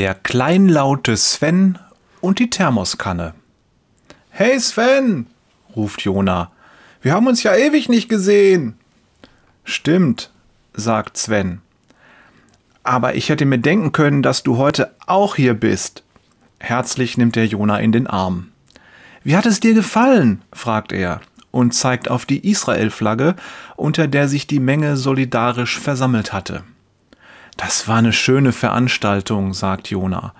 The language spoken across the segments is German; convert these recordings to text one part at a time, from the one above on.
Der kleinlaute Sven und die Thermoskanne. Hey Sven, ruft Jona. Wir haben uns ja ewig nicht gesehen. Stimmt, sagt Sven. Aber ich hätte mir denken können, dass du heute auch hier bist. Herzlich nimmt er Jona in den Arm. Wie hat es dir gefallen? fragt er und zeigt auf die Israel-Flagge, unter der sich die Menge solidarisch versammelt hatte. Das war eine schöne Veranstaltung, sagt Jona.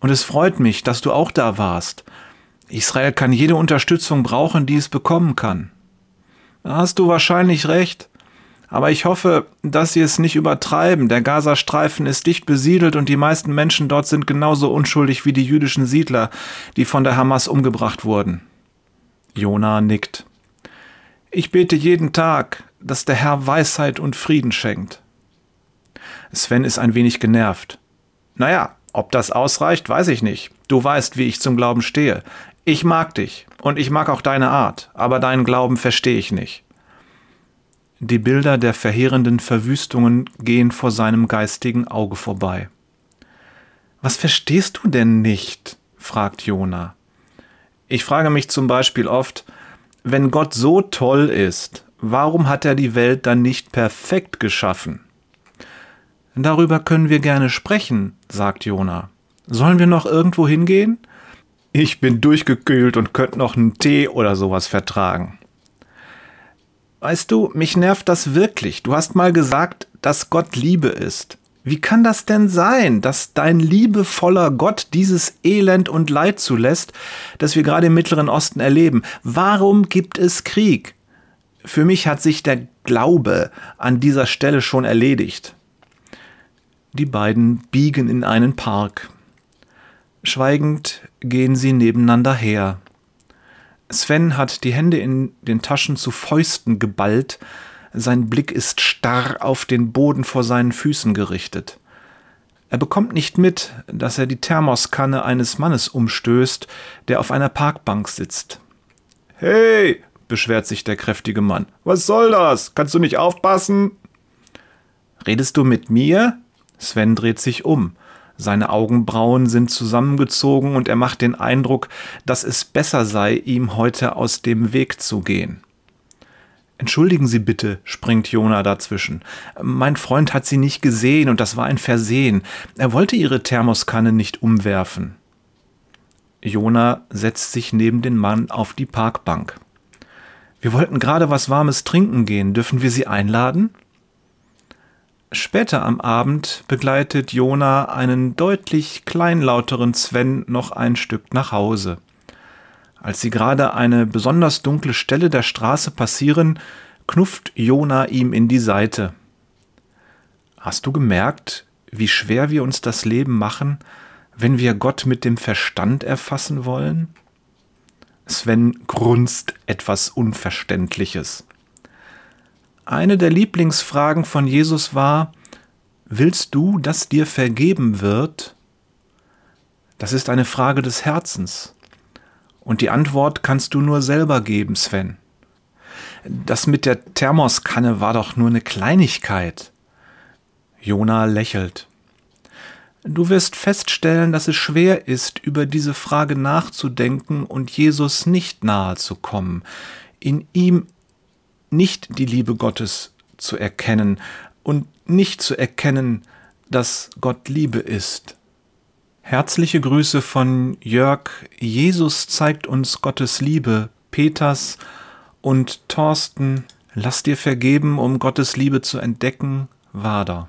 Und es freut mich, dass du auch da warst. Israel kann jede Unterstützung brauchen, die es bekommen kann. Da hast du wahrscheinlich recht. Aber ich hoffe, dass sie es nicht übertreiben. Der Gazastreifen ist dicht besiedelt und die meisten Menschen dort sind genauso unschuldig wie die jüdischen Siedler, die von der Hamas umgebracht wurden. Jona nickt. Ich bete jeden Tag, dass der Herr Weisheit und Frieden schenkt. Sven ist ein wenig genervt. Naja, ob das ausreicht, weiß ich nicht. Du weißt, wie ich zum Glauben stehe. Ich mag dich und ich mag auch deine Art, aber deinen Glauben verstehe ich nicht. Die Bilder der verheerenden Verwüstungen gehen vor seinem geistigen Auge vorbei. Was verstehst du denn nicht? fragt Jona. Ich frage mich zum Beispiel oft, wenn Gott so toll ist, warum hat er die Welt dann nicht perfekt geschaffen? Darüber können wir gerne sprechen, sagt Jona. Sollen wir noch irgendwo hingehen? Ich bin durchgekühlt und könnte noch einen Tee oder sowas vertragen. Weißt du, mich nervt das wirklich. Du hast mal gesagt, dass Gott Liebe ist. Wie kann das denn sein, dass dein liebevoller Gott dieses Elend und Leid zulässt, das wir gerade im Mittleren Osten erleben? Warum gibt es Krieg? Für mich hat sich der Glaube an dieser Stelle schon erledigt. Die beiden biegen in einen Park. Schweigend gehen sie nebeneinander her. Sven hat die Hände in den Taschen zu Fäusten geballt, sein Blick ist starr auf den Boden vor seinen Füßen gerichtet. Er bekommt nicht mit, dass er die Thermoskanne eines Mannes umstößt, der auf einer Parkbank sitzt. Hey, beschwert sich der kräftige Mann. Was soll das? Kannst du nicht aufpassen? Redest du mit mir? Sven dreht sich um. Seine Augenbrauen sind zusammengezogen und er macht den Eindruck, dass es besser sei, ihm heute aus dem Weg zu gehen. Entschuldigen Sie bitte, springt Jona dazwischen. Mein Freund hat Sie nicht gesehen und das war ein Versehen. Er wollte Ihre Thermoskanne nicht umwerfen. Jona setzt sich neben den Mann auf die Parkbank. Wir wollten gerade was Warmes trinken gehen. Dürfen wir Sie einladen? Später am Abend begleitet Jona einen deutlich kleinlauteren Sven noch ein Stück nach Hause. Als sie gerade eine besonders dunkle Stelle der Straße passieren, knufft Jona ihm in die Seite. Hast du gemerkt, wie schwer wir uns das Leben machen, wenn wir Gott mit dem Verstand erfassen wollen? Sven grunzt etwas Unverständliches. Eine der Lieblingsfragen von Jesus war, Willst du, dass dir vergeben wird? Das ist eine Frage des Herzens. Und die Antwort kannst du nur selber geben, Sven. Das mit der Thermoskanne war doch nur eine Kleinigkeit. Jona lächelt. Du wirst feststellen, dass es schwer ist, über diese Frage nachzudenken und Jesus nicht nahe zu kommen, in ihm nicht die Liebe Gottes zu erkennen und nicht zu erkennen, dass Gott Liebe ist. Herzliche Grüße von Jörg. Jesus zeigt uns Gottes Liebe. Peters und Thorsten, lass dir vergeben, um Gottes Liebe zu entdecken. Wader.